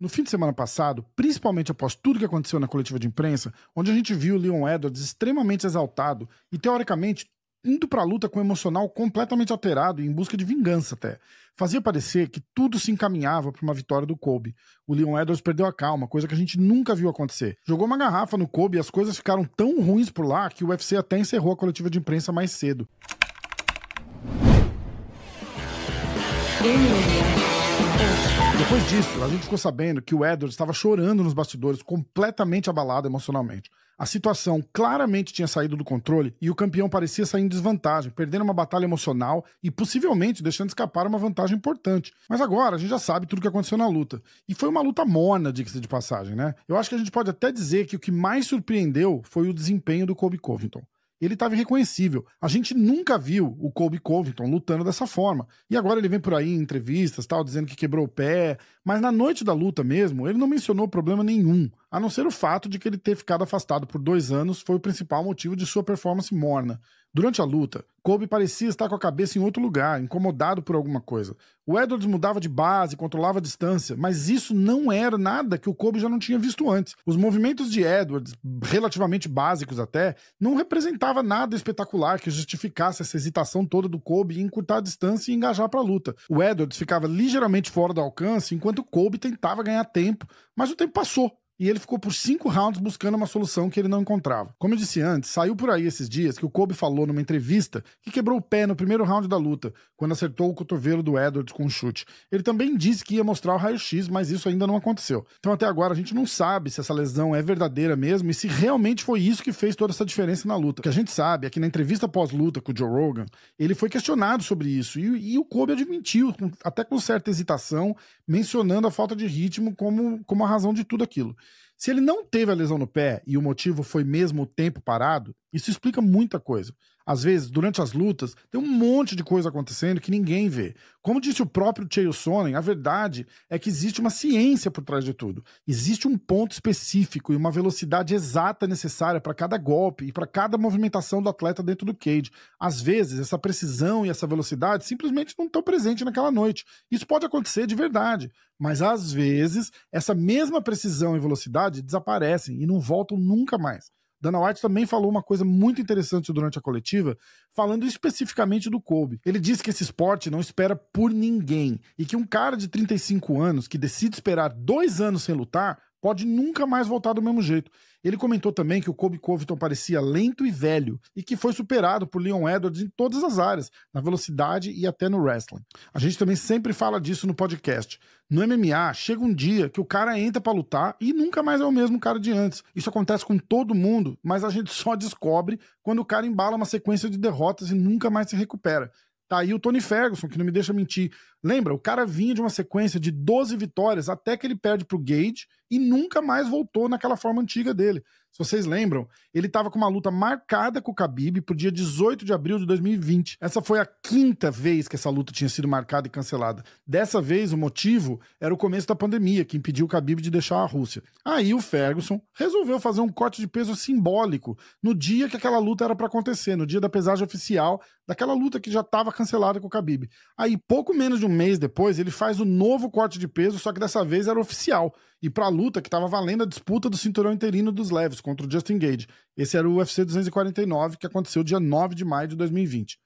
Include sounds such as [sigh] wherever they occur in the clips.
No fim de semana passado, principalmente após tudo que aconteceu na coletiva de imprensa, onde a gente viu o Leon Edwards extremamente exaltado e, teoricamente, indo para a luta com o emocional completamente alterado e em busca de vingança até. Fazia parecer que tudo se encaminhava para uma vitória do Kobe. O Leon Edwards perdeu a calma, coisa que a gente nunca viu acontecer. Jogou uma garrafa no Kobe e as coisas ficaram tão ruins por lá que o UFC até encerrou a coletiva de imprensa mais cedo. Depois disso, a gente ficou sabendo que o Edwards estava chorando nos bastidores, completamente abalado emocionalmente. A situação claramente tinha saído do controle e o campeão parecia sair em desvantagem, perdendo uma batalha emocional e possivelmente deixando escapar uma vantagem importante. Mas agora a gente já sabe tudo o que aconteceu na luta. E foi uma luta morna, diga-se de passagem, né? Eu acho que a gente pode até dizer que o que mais surpreendeu foi o desempenho do Kobe Covington ele estava irreconhecível. A gente nunca viu o Colby Covington lutando dessa forma. E agora ele vem por aí em entrevistas, tal, dizendo que quebrou o pé, mas na noite da luta mesmo, ele não mencionou problema nenhum, a não ser o fato de que ele ter ficado afastado por dois anos foi o principal motivo de sua performance morna. Durante a luta, Kobe parecia estar com a cabeça em outro lugar, incomodado por alguma coisa. O Edwards mudava de base, controlava a distância, mas isso não era nada que o Kobe já não tinha visto antes. Os movimentos de Edwards, relativamente básicos até, não representava nada espetacular que justificasse essa hesitação toda do Kobe em encurtar a distância e engajar para a luta. O Edwards ficava ligeiramente fora do alcance, enquanto Kobe tentava ganhar tempo, mas o tempo passou e ele ficou por cinco rounds buscando uma solução que ele não encontrava. Como eu disse antes, saiu por aí esses dias que o Kobe falou numa entrevista que quebrou o pé no primeiro round da luta, quando acertou o cotovelo do Edwards com um chute. Ele também disse que ia mostrar o raio-x, mas isso ainda não aconteceu. Então até agora a gente não sabe se essa lesão é verdadeira mesmo e se realmente foi isso que fez toda essa diferença na luta. O que a gente sabe é que na entrevista pós-luta com o Joe Rogan, ele foi questionado sobre isso e, e o Kobe admitiu, até com certa hesitação, mencionando a falta de ritmo como, como a razão de tudo aquilo. Se ele não teve a lesão no pé e o motivo foi mesmo o tempo parado, isso explica muita coisa. Às vezes, durante as lutas, tem um monte de coisa acontecendo que ninguém vê. Como disse o próprio Chael Sonnen, a verdade é que existe uma ciência por trás de tudo. Existe um ponto específico e uma velocidade exata necessária para cada golpe e para cada movimentação do atleta dentro do cage. Às vezes, essa precisão e essa velocidade simplesmente não estão presentes naquela noite. Isso pode acontecer de verdade, mas às vezes, essa mesma precisão e velocidade desaparecem e não voltam nunca mais. Dana White também falou uma coisa muito interessante durante a coletiva, falando especificamente do Kobe. Ele disse que esse esporte não espera por ninguém e que um cara de 35 anos que decide esperar dois anos sem lutar pode nunca mais voltar do mesmo jeito. Ele comentou também que o Kobe Covington parecia lento e velho e que foi superado por Leon Edwards em todas as áreas, na velocidade e até no wrestling. A gente também sempre fala disso no podcast. No MMA, chega um dia que o cara entra para lutar e nunca mais é o mesmo cara de antes. Isso acontece com todo mundo, mas a gente [laughs] só descobre quando o cara embala uma sequência de derrotas e nunca mais se recupera. Tá aí o Tony Ferguson, que não me deixa mentir. Lembra, o cara vinha de uma sequência de 12 vitórias até que ele perde pro Gage e nunca mais voltou naquela forma antiga dele. Se vocês lembram, ele estava com uma luta marcada com o Khabib pro dia 18 de abril de 2020. Essa foi a quinta vez que essa luta tinha sido marcada e cancelada. Dessa vez, o motivo era o começo da pandemia, que impediu o Khabib de deixar a Rússia. Aí o Ferguson resolveu fazer um corte de peso simbólico no dia que aquela luta era para acontecer, no dia da pesagem oficial daquela luta que já estava cancelada com o Khabib. Aí, pouco menos de um mês depois, ele faz o novo corte de peso, só que dessa vez era oficial e para a luta que estava valendo a disputa do cinturão interino dos leves contra o Justin Gage. Esse era o UFC 249 que aconteceu dia 9 de maio de 2020.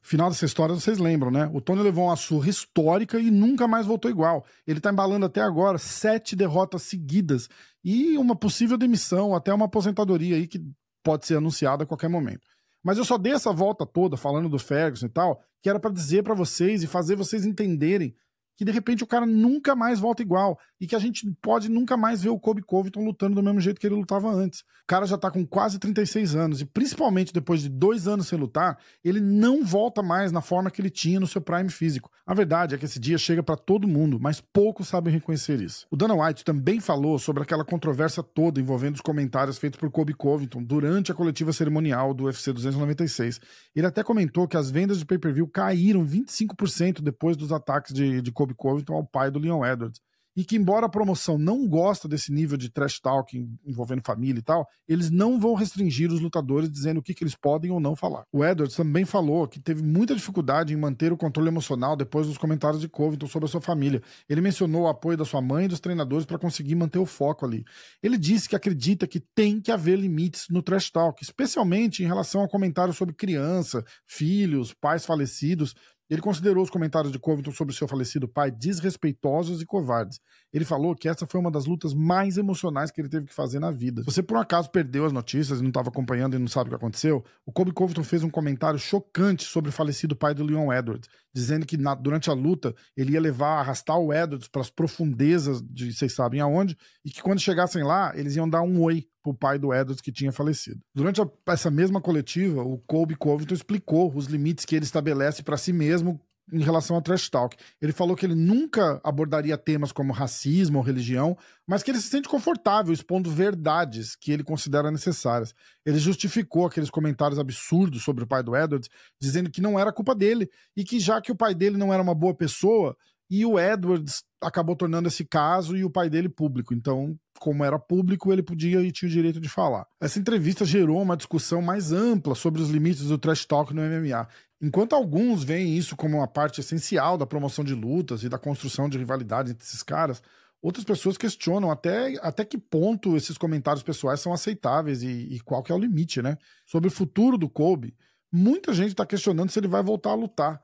Final dessa história vocês lembram, né? O Tony levou uma surra histórica e nunca mais voltou igual. Ele tá embalando até agora sete derrotas seguidas e uma possível demissão, até uma aposentadoria aí que pode ser anunciada a qualquer momento. Mas eu só dei essa volta toda falando do Ferguson e tal, que era para dizer para vocês e fazer vocês entenderem que de repente o cara nunca mais volta igual e que a gente pode nunca mais ver o Kobe Covington lutando do mesmo jeito que ele lutava antes. O cara já tá com quase 36 anos e principalmente depois de dois anos sem lutar, ele não volta mais na forma que ele tinha no seu prime físico. A verdade é que esse dia chega para todo mundo, mas poucos sabem reconhecer isso. O Dana White também falou sobre aquela controvérsia toda envolvendo os comentários feitos por Kobe Covington durante a coletiva cerimonial do UFC 296. Ele até comentou que as vendas de pay-per-view caíram 25% depois dos ataques de, de Kobe Covington ao pai do Leon Edwards. e que, embora a promoção não gosta desse nível de trash talk envolvendo família e tal, eles não vão restringir os lutadores dizendo o que, que eles podem ou não falar. O Edwards também falou que teve muita dificuldade em manter o controle emocional depois dos comentários de Covington sobre a sua família. Ele mencionou o apoio da sua mãe e dos treinadores para conseguir manter o foco ali. Ele disse que acredita que tem que haver limites no trash talk, especialmente em relação a comentários sobre criança, filhos, pais falecidos, ele considerou os comentários de Covington sobre seu falecido pai desrespeitosos e covardes. Ele falou que essa foi uma das lutas mais emocionais que ele teve que fazer na vida. Se você por um acaso perdeu as notícias e não estava acompanhando e não sabe o que aconteceu, o Kobe Covington fez um comentário chocante sobre o falecido pai do Leon Edwards, dizendo que na, durante a luta ele ia levar, arrastar o Edwards para as profundezas de vocês sabem aonde, e que quando chegassem lá, eles iam dar um oi pro pai do Edwards que tinha falecido. Durante a, essa mesma coletiva, o Colby Covington explicou os limites que ele estabelece para si mesmo em relação ao trash talk. Ele falou que ele nunca abordaria temas como racismo ou religião, mas que ele se sente confortável expondo verdades que ele considera necessárias. Ele justificou aqueles comentários absurdos sobre o pai do Edwards, dizendo que não era culpa dele e que já que o pai dele não era uma boa pessoa, e o Edwards acabou tornando esse caso e o pai dele público. Então, como era público, ele podia e tinha o direito de falar. Essa entrevista gerou uma discussão mais ampla sobre os limites do trash talk no MMA. Enquanto alguns veem isso como uma parte essencial da promoção de lutas e da construção de rivalidade entre esses caras, outras pessoas questionam até, até que ponto esses comentários pessoais são aceitáveis e, e qual que é o limite, né? Sobre o futuro do Kobe, muita gente está questionando se ele vai voltar a lutar.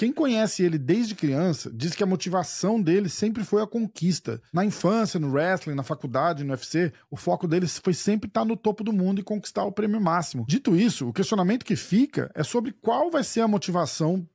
Quem conhece ele desde criança diz que a motivação dele sempre foi a conquista. Na infância, no wrestling, na faculdade, no UFC, o foco dele foi sempre estar no topo do mundo e conquistar o prêmio máximo. Dito isso, o questionamento que fica é sobre qual vai ser a motivação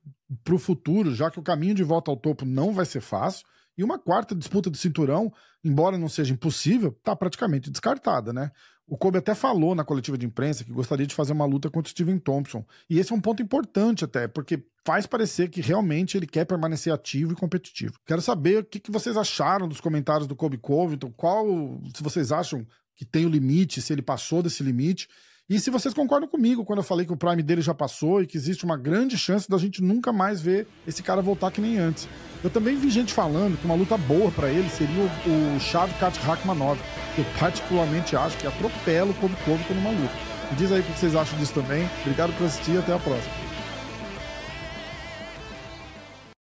para o futuro, já que o caminho de volta ao topo não vai ser fácil. E uma quarta disputa de cinturão, embora não seja impossível, está praticamente descartada, né? O Kobe até falou na coletiva de imprensa que gostaria de fazer uma luta contra o Steven Thompson. E esse é um ponto importante até, porque faz parecer que realmente ele quer permanecer ativo e competitivo. Quero saber o que, que vocês acharam dos comentários do Kobe Covington, qual, se vocês acham que tem o limite, se ele passou desse limite. E se vocês concordam comigo quando eu falei que o Prime dele já passou e que existe uma grande chance da gente nunca mais ver esse cara voltar que nem antes. Eu também vi gente falando que uma luta boa para ele seria o, o Chave Kat Rakhmanov. Eu particularmente acho que atropela o Kobe Covington numa luta. Me diz aí o que vocês acham disso também. Obrigado por assistir e até a próxima.